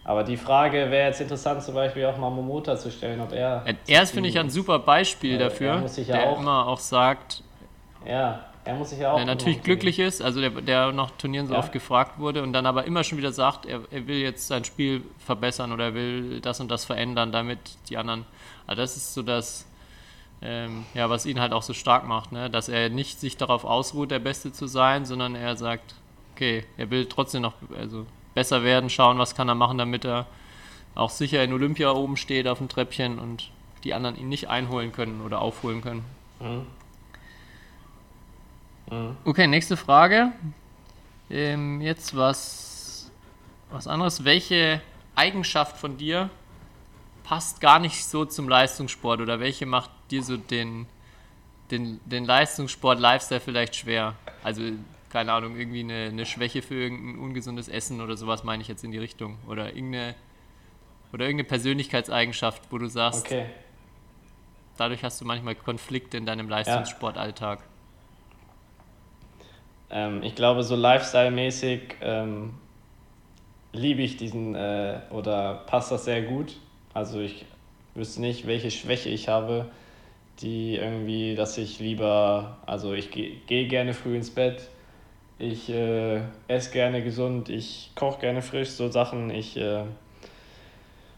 aber die Frage wäre jetzt interessant, zum Beispiel auch mal Momota zu stellen, ob er. Er ist, finde ich, ein super Beispiel er dafür, ja der auch- immer auch sagt, Ja, er muss sich ja auch. der natürlich glücklich ist, also der, der nach Turnieren so Ja. oft gefragt wurde und dann aber immer schon wieder sagt, er, er will jetzt sein Spiel verbessern oder er will das und das verändern, damit die anderen. Also das ist so das, ähm, ja, was ihn halt auch so stark macht, ne? dass er nicht sich darauf ausruht, der Beste zu sein, sondern er sagt, okay, er will trotzdem noch also besser werden, schauen, was kann er machen, damit er auch sicher in Olympia oben steht auf dem Treppchen und die anderen ihn nicht einholen können oder aufholen können. Mhm. Mhm. Okay, nächste Frage. Ähm, jetzt was, was anderes. Welche Eigenschaft von dir passt gar nicht so zum Leistungssport oder welche macht dir so den, den, den Leistungssport-Lifestyle vielleicht schwer. Also, keine Ahnung, irgendwie eine, eine Schwäche für irgendein ungesundes Essen oder sowas meine ich jetzt in die Richtung. Oder irgendeine, oder irgendeine Persönlichkeitseigenschaft, wo du sagst, Okay. dadurch hast du manchmal Konflikte in deinem Leistungssportalltag. Ähm, ich glaube, so Lifestyle-mäßig ähm, liebe ich diesen äh, oder passt das sehr gut. Also ich wüsste nicht, welche Schwäche ich habe, die irgendwie, dass ich lieber, also ich gehe geh gerne früh ins Bett, ich äh, esse gerne gesund, ich koche gerne frisch, so Sachen, ich äh,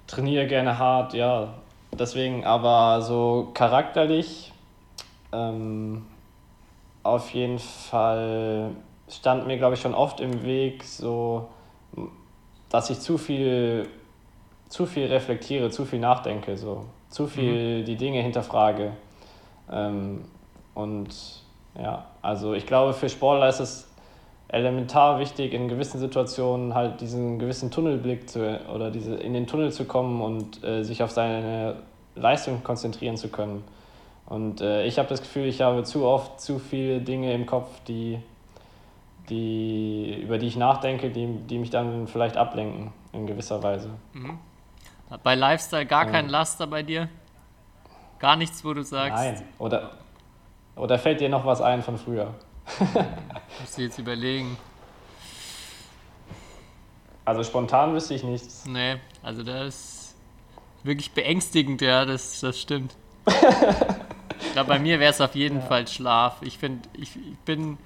trainiere gerne hart, ja. Deswegen, aber so charakterlich, ähm, auf jeden Fall stand mir, glaube ich, schon oft im Weg, so, dass ich zu viel, zu viel reflektiere, zu viel nachdenke, so, zu viel die Dinge hinterfrage. Ähm, und ja, also ich glaube, für Sportler ist es elementar wichtig, in gewissen Situationen halt diesen gewissen Tunnelblick zu, oder diese, in den Tunnel zu kommen und äh, sich auf seine Leistung konzentrieren zu können. Und äh, ich habe das Gefühl, ich habe zu oft zu viele Dinge im Kopf, die, die, über die ich nachdenke, die, die mich dann vielleicht ablenken in gewisser Weise. Bei Lifestyle gar Ja. kein Laster bei dir? Gar nichts, wo du sagst, Nein. Oder, oder fällt dir noch was ein von früher? musst du jetzt überlegen. Also spontan wüsste ich nichts. Nee, also das ist wirklich beängstigend, ja, das, das stimmt. glaube, bei mir wäre es auf jeden Fall Schlaf. Ich finde, ich, ich bin,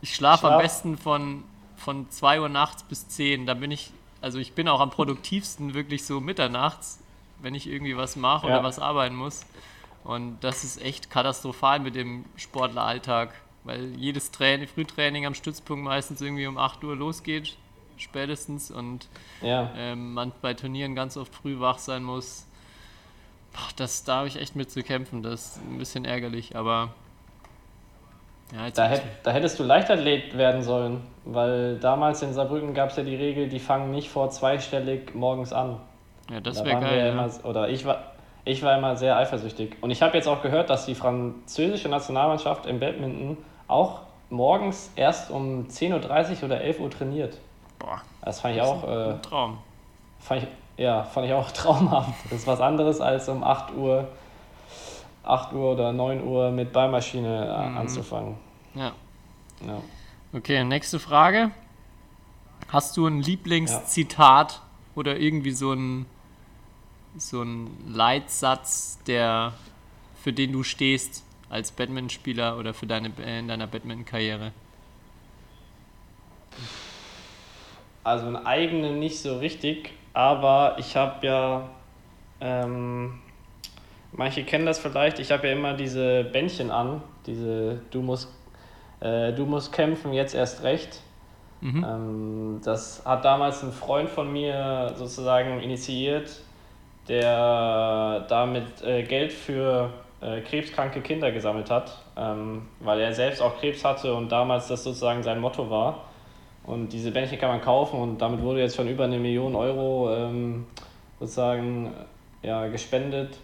ich schlafe am Schlaf? besten von, von 2 Uhr nachts bis 10. Da bin ich, also ich bin auch am produktivsten wirklich so mitternachts, wenn ich irgendwie was mache Ja. oder was arbeiten muss. Und das ist echt katastrophal mit dem Sportleralltag, weil jedes Training, Frühtraining am Stützpunkt meistens irgendwie um 8 Uhr losgeht, spätestens. Und Ja. ähm, man bei Turnieren ganz oft früh wach sein muss. Boah, das, da habe ich echt mit zu kämpfen. Das ist ein bisschen ärgerlich, aber. Ja, Da, hätt, da hättest du Leichtathlet werden sollen, weil damals in Saarbrücken gab es ja die Regel, die fangen nicht vor zweistellig morgens an. ja, das Da wäre geil. Ja. immer, oder ich war, ich war immer sehr eifersüchtig. Und ich habe jetzt auch gehört, dass die französische Nationalmannschaft im Badminton auch morgens erst um 10.30 Uhr oder 11 Uhr trainiert. Boah, Das fand ich auch, äh, ein Traum. fand ich, ja, fand ich auch traumhaft. Das ist was anderes als um 8 Uhr, 8 Uhr oder 9 Uhr mit Ballmaschine äh, Mhm. anzufangen. Ja. Ja. Okay, nächste Frage. Hast du ein Lieblingszitat oder irgendwie so ein, so ein Leitsatz, der, für den du stehst als Badmintonspieler oder für deine, in deiner Badminton-Karriere? Also einen eigenen nicht so richtig, aber ich habe ja, ähm, manche kennen das vielleicht, ich habe ja immer diese Bändchen an, diese Du musst, äh, du musst kämpfen, jetzt erst recht. Mhm. Ähm, das hat damals ein Freund von mir sozusagen initiiert, der damit äh, Geld für äh, krebskranke Kinder gesammelt hat, ähm, weil er selbst auch Krebs hatte und damals das sozusagen sein Motto war. Und diese Bändchen kann man kaufen und damit wurde jetzt schon über eine Million Euro ähm, sozusagen ja, gespendet.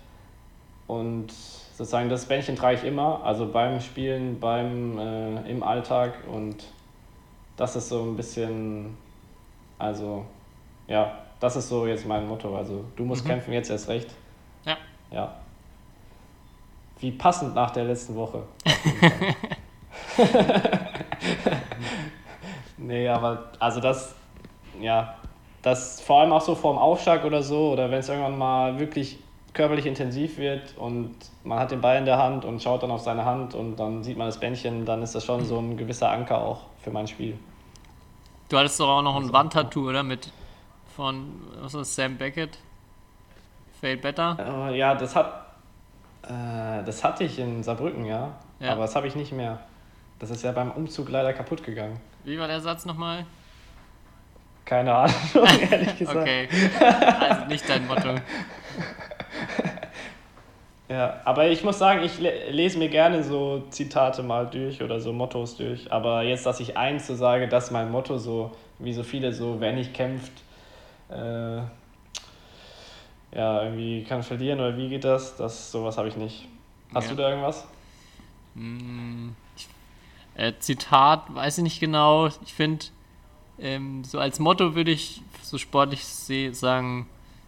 Und sozusagen das Bändchen trage ich immer, also beim Spielen, beim äh, im Alltag und das ist so ein bisschen, also ja, das ist so jetzt mein Motto. Also du musst kämpfen, jetzt erst recht. Ja. Ja. Wie passend nach der letzten Woche. nee, aber also das, ja, das vor allem auch so vorm Aufschlag oder so, oder wenn es irgendwann mal wirklich körperlich intensiv wird und man hat den Ball in der Hand und schaut dann auf seine Hand und dann sieht man das Bändchen, dann ist das schon so ein gewisser Anker auch für mein Spiel. Du hattest doch auch noch ein Wandtattoo, oder? Mit von was ist Sam Beckett? Fail Better? Äh, ja, das hat äh, das hatte ich in Saarbrücken, ja. Ja. Aber das habe ich nicht mehr. Das ist ja beim Umzug leider kaputt gegangen. Wie war der Satz nochmal? Keine Ahnung, ehrlich gesagt. Okay. Also nicht dein Motto. Ja, aber ich muss sagen, ich le lese mir gerne so Zitate mal durch oder so Mottos durch. Aber jetzt, dass ich eins so sage, das ist mein Motto, so wie so viele, so wer nicht kämpft, äh, ja, irgendwie kann verlieren oder wie geht das? Das sowas habe ich nicht. Hast Ja. du da irgendwas? Äh, Zitat, weiß ich nicht genau. Ich finde, ähm, so als Motto würde ich so sportlich sagen,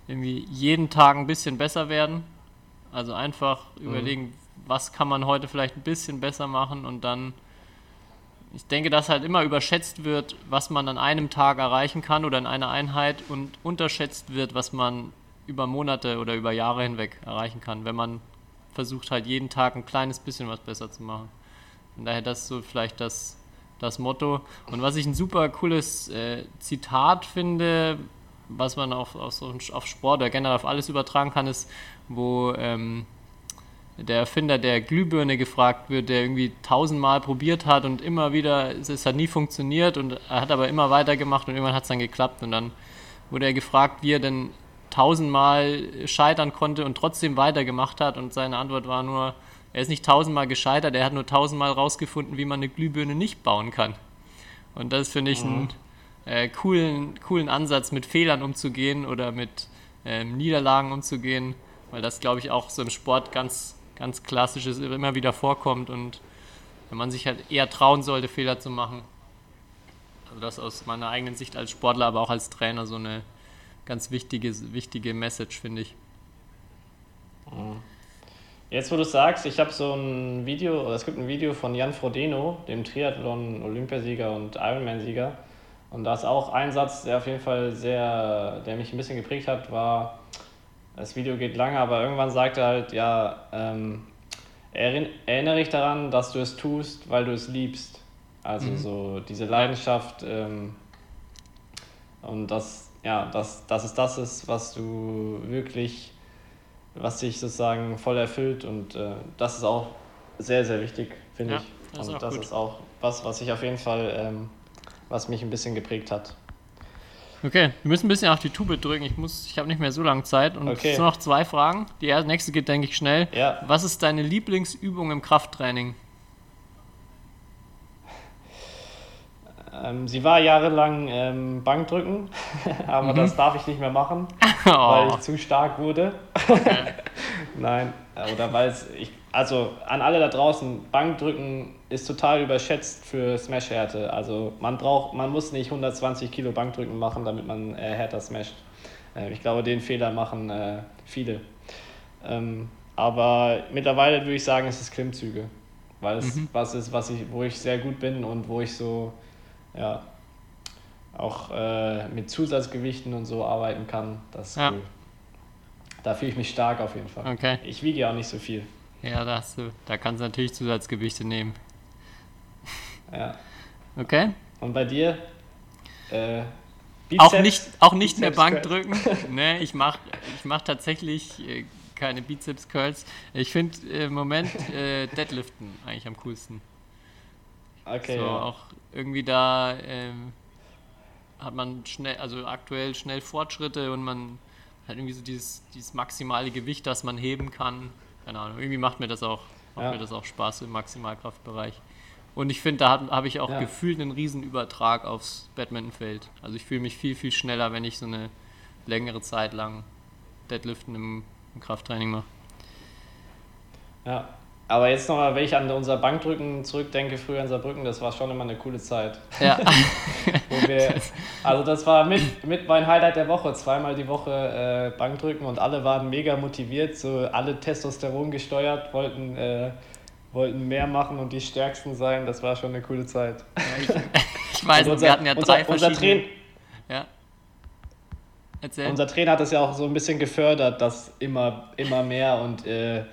irgendwie jeden Tag ein bisschen besser werden. Also einfach überlegen, was kann man heute vielleicht ein bisschen besser machen und dann, ich denke, dass halt immer überschätzt wird, was man an einem Tag erreichen kann oder in einer Einheit und unterschätzt wird, was man über Monate oder über Jahre hinweg erreichen kann, wenn man versucht halt jeden Tag ein kleines bisschen was besser zu machen. Von daher das so vielleicht das, das Motto. Und was ich ein super cooles äh, Zitat finde, was man auf, auf, auf Sport oder generell auf alles übertragen kann, ist, wo ähm, der Erfinder der Glühbirne gefragt wird, der irgendwie tausendmal probiert hat und immer wieder, es hat nie funktioniert und er hat aber immer weitergemacht und irgendwann hat es dann geklappt und dann wurde er gefragt, wie er denn tausendmal scheitern konnte und trotzdem weitergemacht hat und seine Antwort war nur, er ist nicht tausendmal gescheitert, er hat nur tausendmal rausgefunden, wie man eine Glühbirne nicht bauen kann. Und das finde ich einen äh, coolen, coolen Ansatz, mit Fehlern umzugehen oder mit ähm, Niederlagen umzugehen, weil das, glaube ich, auch so im Sport ganz, ganz klassisch ist, immer wieder vorkommt und wenn man sich halt eher trauen sollte, Fehler zu machen. Also das aus meiner eigenen Sicht als Sportler, aber auch als Trainer so eine ganz wichtige, wichtige Message, finde ich. Jetzt, wo du sagst, ich habe so ein Video, oder es gibt ein Video von Jan Frodeno, dem Triathlon-Olympiasieger und Ironman-Sieger. Und da ist auch ein Satz, der auf jeden Fall sehr, der mich ein bisschen geprägt hat, war, das Video geht lange, aber irgendwann sagt er halt, ja, ähm, erinn- erinnere dich daran, dass du es tust, weil du es liebst. Also so diese Leidenschaft ähm, und das, ja, dass, dass es das ist, was du wirklich, was dich sozusagen voll erfüllt und äh, das ist auch sehr, sehr wichtig, finde Ja, ich. und das gut. ist auch was, was ich auf jeden Fall, ähm, was mich ein bisschen geprägt hat. Okay, wir müssen ein bisschen auf die Tube drücken. Ich muss, ich habe nicht mehr so lange Zeit und Okay. es sind noch zwei Fragen. Die erste- nächste geht, denke ich, schnell. Ja. Was ist deine Lieblingsübung im Krafttraining? Ähm, sie war jahrelang ähm, Bankdrücken, aber Mhm. das darf ich nicht mehr machen, weil Oh, ich zu stark wurde. Nein, äh, oder weil es, also an alle da draußen, Bankdrücken ist total überschätzt für Smash-Härte. Also man braucht, man muss nicht 120 Kilo Bankdrücken machen, damit man äh, härter smasht. Äh, ich glaube, den Fehler machen äh, viele. Ähm, aber mittlerweile würde ich sagen, es ist Klimmzüge, weil es was ist, was ich, wo ich sehr gut bin und wo ich so, ja, auch äh, mit Zusatzgewichten und so arbeiten kann. Das ist Ja. cool. Da fühle ich mich stark auf jeden Fall. Okay. Ich wiege ja auch nicht so viel. ja, da, hast du, da kannst du natürlich Zusatzgewichte nehmen. Ja. Okay? Und bei dir? Äh, Auch Bizeps? nicht, auch nicht mehr Bizeps Bankdrücken. nee, ich mache ich mach tatsächlich äh, keine Bizeps-Curls. Ich finde im Moment äh, Deadliften eigentlich am coolsten. Okay, so ja. auch irgendwie da ähm, hat man schnell, also aktuell schnell Fortschritte und man hat irgendwie so dieses, dieses maximale Gewicht, das man heben kann. Keine Ahnung, irgendwie macht mir das auch, macht Ja. mir das auch Spaß im Maximalkraftbereich. Und ich finde, da habe hab ich auch Ja. gefühlt einen riesen Übertrag aufs Badmintonfeld. Also ich fühle mich viel, viel schneller, wenn ich so eine längere Zeit lang Deadliften im, im Krafttraining mache. ja. Aber jetzt nochmal, wenn ich an unser Bankdrücken zurückdenke, früher in Saarbrücken, das war schon immer eine coole Zeit. Ja, Wo wir, also das war mit, mit mein Highlight der Woche, zweimal die Woche äh, Bankdrücken und alle waren mega motiviert, so alle Testosteron gesteuert, wollten, äh, wollten mehr machen und die Stärksten sein. Das war schon eine coole Zeit. ich weiß, nicht, wir hatten ja drei unser, unser, verschiedene... Train, ja. Erzähl. unser Trainer hat das ja auch so ein bisschen gefördert, dass immer, immer mehr und äh,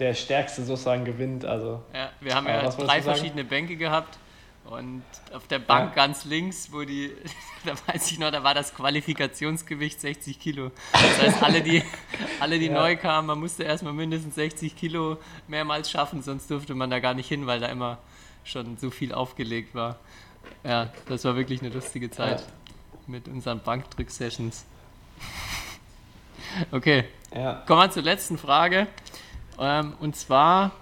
der Stärkste sozusagen gewinnt. Also Ja, wir haben ja drei verschiedene Bänke gehabt und auf der Bank Ja. ganz links, wo die, da weiß ich noch, da war das Qualifikationsgewicht 60 Kilo. Das heißt, alle, die, alle, die Ja. neu kamen, man musste erstmal mindestens 60 Kilo mehrmals schaffen, sonst durfte man da gar nicht hin, weil da immer schon so viel aufgelegt war. Ja, das war wirklich eine lustige Zeit Ja. mit unseren Bankdrück-Sessions. Okay. Kommen wir zur letzten Frage. Ähm, und zwar,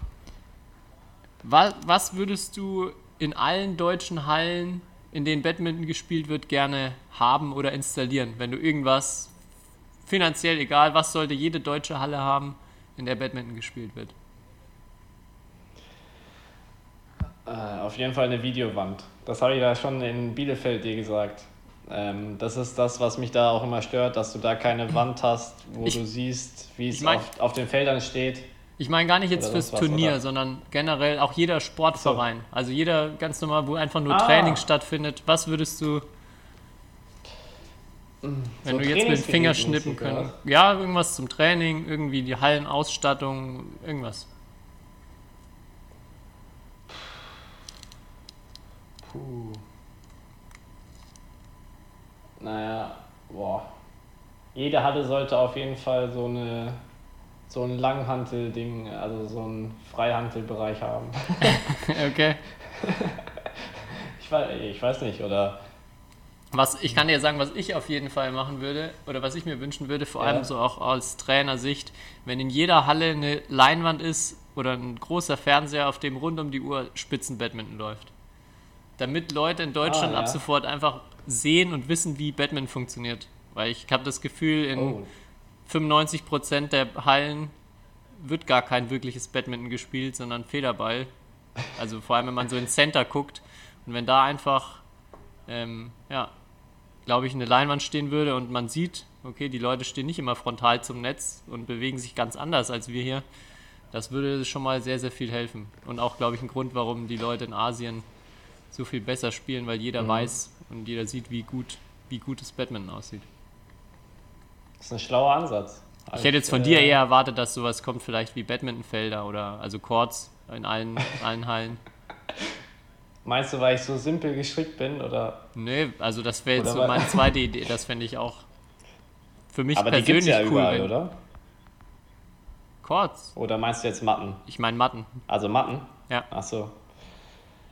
wa was würdest du in allen deutschen Hallen, in denen Badminton gespielt wird, gerne haben oder installieren? Wenn du irgendwas, finanziell egal, was sollte jede deutsche Halle haben, in der Badminton gespielt wird? Äh, auf jeden Fall eine Videowand. Das habe ich ja schon in Bielefeld dir gesagt. Ähm, das ist das, was mich da auch immer stört, dass du da keine Wand hast, wo Ich- du siehst, wie es mein- auf, auf den Feldern steht. Ich meine gar nicht jetzt fürs was, Turnier, oder? sondern generell auch jeder Sportverein. Also jeder ganz normal, wo einfach nur Ah. Training stattfindet. Was würdest du, wenn So du jetzt mit dem Finger schnippen was? Ja, irgendwas zum Training, irgendwie die Hallenausstattung, irgendwas. Puh. Naja, boah. Jede Halle sollte auf jeden Fall so eine so ein Langhantel-Ding, also so einen Freihantelbereich haben. Okay. Ich weiß, ich weiß nicht, oder Was, ich kann dir sagen, was ich auf jeden Fall machen würde oder was ich mir wünschen würde, vor Ja. allem so auch aus Trainersicht, wenn in jeder Halle eine Leinwand ist oder ein großer Fernseher, auf dem rund um die Uhr Spitzenbadminton läuft. Damit Leute in Deutschland Ah, ja. ab sofort einfach sehen und wissen, wie Badminton funktioniert. Weil ich habe das Gefühl, in oh, 95% der Hallen wird gar kein wirkliches Badminton gespielt, sondern Federball. Also vor allem, wenn man so ins Center guckt und wenn da einfach, ähm, ja, glaube ich, eine Leinwand stehen würde und man sieht, okay, die Leute stehen nicht immer frontal zum Netz und bewegen sich ganz anders als wir hier. Das würde schon mal sehr, sehr viel helfen. Und auch, glaube ich, ein Grund, warum die Leute in Asien so viel besser spielen, weil jeder weiß und jeder sieht, wie gut, wie gut das Badminton aussieht. Das ist ein schlauer Ansatz. Ich hätte jetzt von dir eher erwartet, dass sowas kommt, vielleicht wie Badmintonfelder oder also Courts in allen, allen Hallen. Meinst du, weil ich so simpel gestrickt bin, oder? Nee, also das wäre jetzt so meine zweite Idee. Das fände ich auch für mich Aber die gibt's persönlich ja cool. überall, oder? Courts. Oder meinst du jetzt Matten? Ich meine Matten. Also Matten? Ja. Ach so.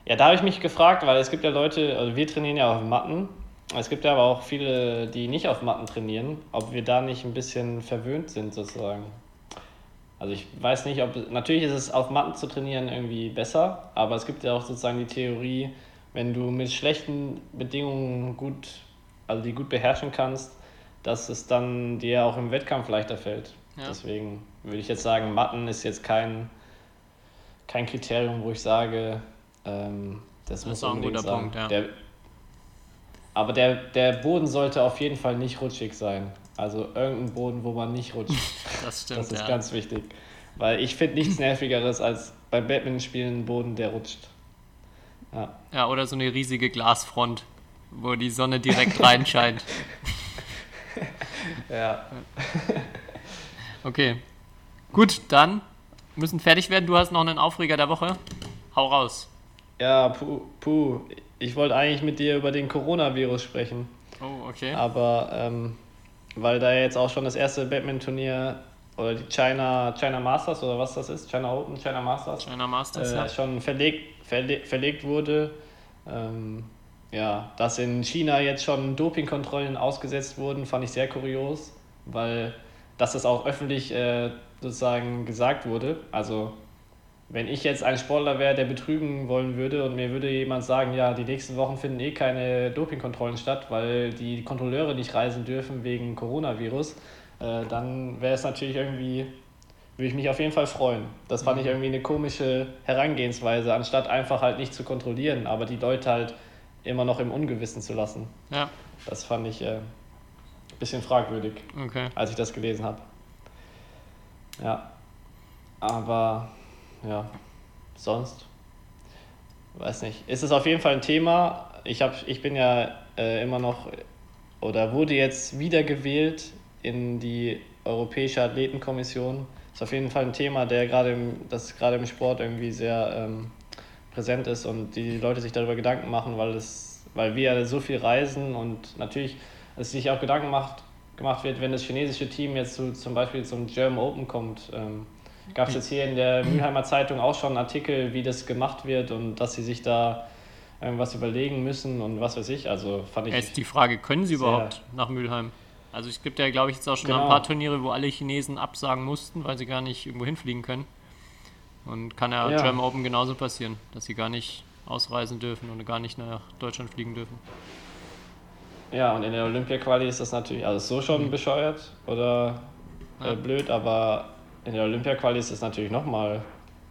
Ja, da habe ich mich gefragt, weil es gibt ja Leute, also wir trainieren ja auf Matten. Es gibt ja aber auch viele, die nicht auf Matten trainieren, ob wir da nicht ein bisschen verwöhnt sind sozusagen. Also ich weiß nicht, ob natürlich ist es auf Matten zu trainieren irgendwie besser, aber es gibt ja auch sozusagen die Theorie, wenn du mit schlechten Bedingungen gut, also die gut beherrschen kannst, dass es dann dir auch im Wettkampf leichter fällt. Ja. Deswegen würde ich jetzt sagen, Matten ist jetzt kein, kein Kriterium, wo ich sage, ähm, das, muss ist auch ein guter sein. Punkt, ja. Der, aber der, der Boden sollte auf jeden Fall nicht rutschig sein. Also irgendein Boden, wo man nicht rutscht. Das stimmt, Das ist ja. ganz wichtig. Weil ich finde nichts nervigeres als beim Badminton-Spielen einen Boden, der rutscht. Ja. ja, oder so eine riesige Glasfront, wo die Sonne direkt reinscheint. ja. Okay. Gut, dann müssen fertig werden. Du hast noch einen Aufreger der Woche. Hau raus. Ja, puh, puh. Ich wollte eigentlich mit dir über den Coronavirus sprechen. Oh, okay. Aber ähm, weil da jetzt auch schon das erste Badminton-Turnier oder die China, China Masters oder was das ist, China Open, China Masters, China Masters, äh, ja. schon verlegt, verle verlegt wurde. Ähm, ja, dass in China jetzt schon Dopingkontrollen ausgesetzt wurden, fand ich sehr kurios, weil dass das auch öffentlich äh, sozusagen gesagt wurde. Also wenn ich jetzt ein Sportler wäre, der betrügen wollen würde und mir würde jemand sagen, ja, die nächsten Wochen finden eh keine Dopingkontrollen statt, weil die Kontrolleure nicht reisen dürfen wegen Coronavirus, äh, dann wäre es natürlich irgendwie, würde ich mich auf jeden Fall freuen. Das fand ich irgendwie eine komische Herangehensweise, anstatt einfach halt nicht zu kontrollieren, aber die Leute halt immer noch im Ungewissen zu lassen. Ja, Das fand ich äh, ein bisschen fragwürdig okay. als ich das gelesen habe. Ja. Aber ja, sonst weiß nicht. Ist es auf jeden Fall ein Thema. Ich habe ich bin ja äh, immer noch oder wurde jetzt wiedergewählt in die Europäische Athletenkommission. Ist auf jeden Fall ein Thema, der gerade im, das gerade im Sport irgendwie sehr ähm, präsent ist und die Leute sich darüber Gedanken machen, weil es, weil wir so viel reisen und natürlich es sich auch Gedanken macht, gemacht wird, wenn das chinesische Team jetzt zu, zum Beispiel zum German Open kommt. Ähm, Gab es jetzt hier in der Mülheimer Zeitung auch schon einen Artikel, wie das gemacht wird und dass sie sich da irgendwas überlegen müssen und was weiß ich. Also fand ich. Jetzt die Frage, können sie überhaupt nach Mülheim? Also es gibt ja, glaube ich, jetzt auch schon Genau. ein paar Turniere, wo alle Chinesen absagen mussten, weil sie gar nicht irgendwo hinfliegen können. Und kann ja, Ja. German Open genauso passieren, dass sie gar nicht ausreisen dürfen und gar nicht nach Deutschland fliegen dürfen. Ja, und in der Olympia-Quali ist das natürlich, also so schon bescheuert oder Ja. äh, blöd, aber in der Olympia-Quali ist es natürlich nochmal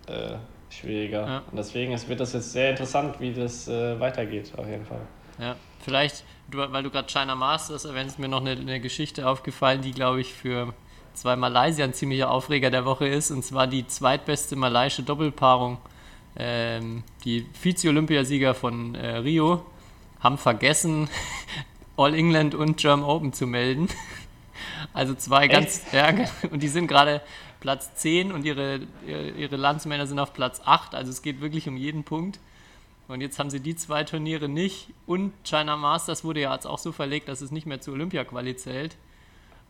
äh, schwieriger. Ja. Und deswegen es wird das jetzt sehr interessant, wie das äh, weitergeht, auf jeden Fall. Ja, vielleicht, du, weil du gerade China Masters erwähnst, mir noch eine, eine Geschichte aufgefallen, die, glaube ich, für zwei Malaysier ein ziemlicher Aufreger der Woche ist, und zwar die zweitbeste malaysische Doppelpaarung. Ähm, die Vize-Olympiasieger von äh, Rio haben vergessen, All England und German Open zu melden. Also zwei ganz, ja, und die sind gerade Platz 10 und ihre, ihre, Landsmänner sind auf Platz 8, also es geht wirklich um jeden Punkt. Und jetzt haben sie die zwei Turniere nicht. Und China Masters wurde ja jetzt auch so verlegt, dass es nicht mehr zur Olympia-Quali zählt.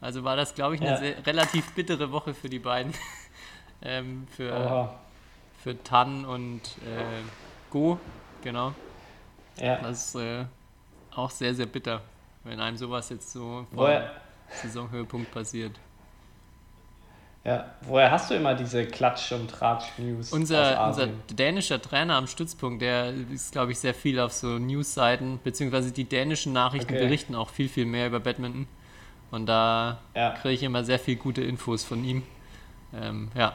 Also war das, glaube ich, eine Ja. sehr, relativ bittere Woche für die beiden. ähm, für, Oha. für Tan und äh, Go, genau. Ja. Das ist äh, auch sehr, sehr bitter, wenn einem sowas jetzt so Woher, Saisonhöhepunkt passiert. Ja. Woher hast du immer diese Klatsch- und Tratsch-News Unser, unser dänischer Trainer am Stützpunkt, der ist, glaube ich, sehr viel auf so Newsseiten, beziehungsweise die dänischen Nachrichten Okay. berichten auch viel, viel mehr über Badminton. Und da Ja. kriege ich immer sehr viel gute Infos von ihm. Ähm, ja,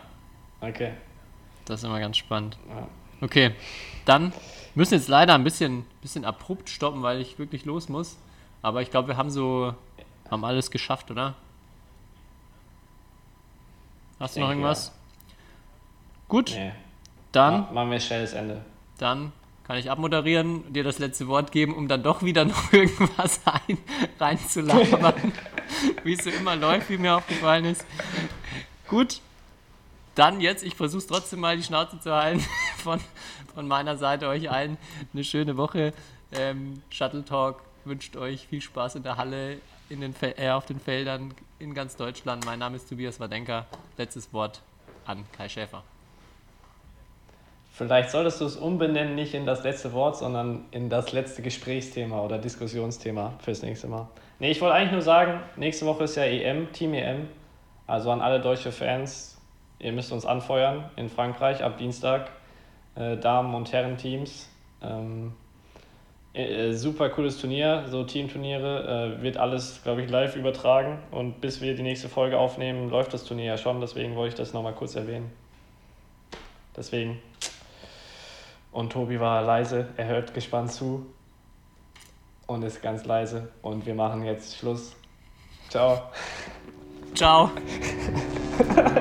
Okay. das ist immer ganz spannend. Ja. Okay, dann müssen jetzt leider ein bisschen, bisschen abrupt stoppen, weil ich wirklich los muss. Aber ich glaube, wir haben so, haben alles geschafft, oder? Hast du noch irgendwas? Gut, Nee. dann. Ma- Machen wir schnelles Ende. Dann kann ich abmoderieren, dir das letzte Wort geben, um dann doch wieder noch irgendwas ein, reinzulabern, wie es so immer läuft, wie mir aufgefallen ist. Gut, dann jetzt, ich versuche es trotzdem mal die Schnauze zu halten, von, von meiner Seite euch allen eine schöne Woche. Ähm, Shuttle Talk wünscht euch viel Spaß in der Halle, in den Fel äh, auf den Feldern in ganz Deutschland. Mein Name ist Tobias Wadenka. Letztes Wort an Kai Schäfer. Vielleicht solltest du es umbenennen, nicht in das letzte Wort, sondern in das letzte Gesprächsthema oder Diskussionsthema fürs nächste Mal. Nee, ich wollte eigentlich nur sagen, nächste Woche ist ja EM, Team EM. Also an alle deutsche Fans, ihr müsst uns anfeuern in Frankreich ab Dienstag. Äh, Damen- und Herren-Teams. Ähm, äh, super cooles Turnier, so Teamturniere. Äh, wird alles, glaube ich, live übertragen. Und bis wir die nächste Folge aufnehmen, läuft das Turnier ja schon. Deswegen wollte ich das nochmal kurz erwähnen. Deswegen. Und Tobi war leise, er hört gespannt zu und ist ganz leise. Und wir machen jetzt Schluss. Ciao. Ciao.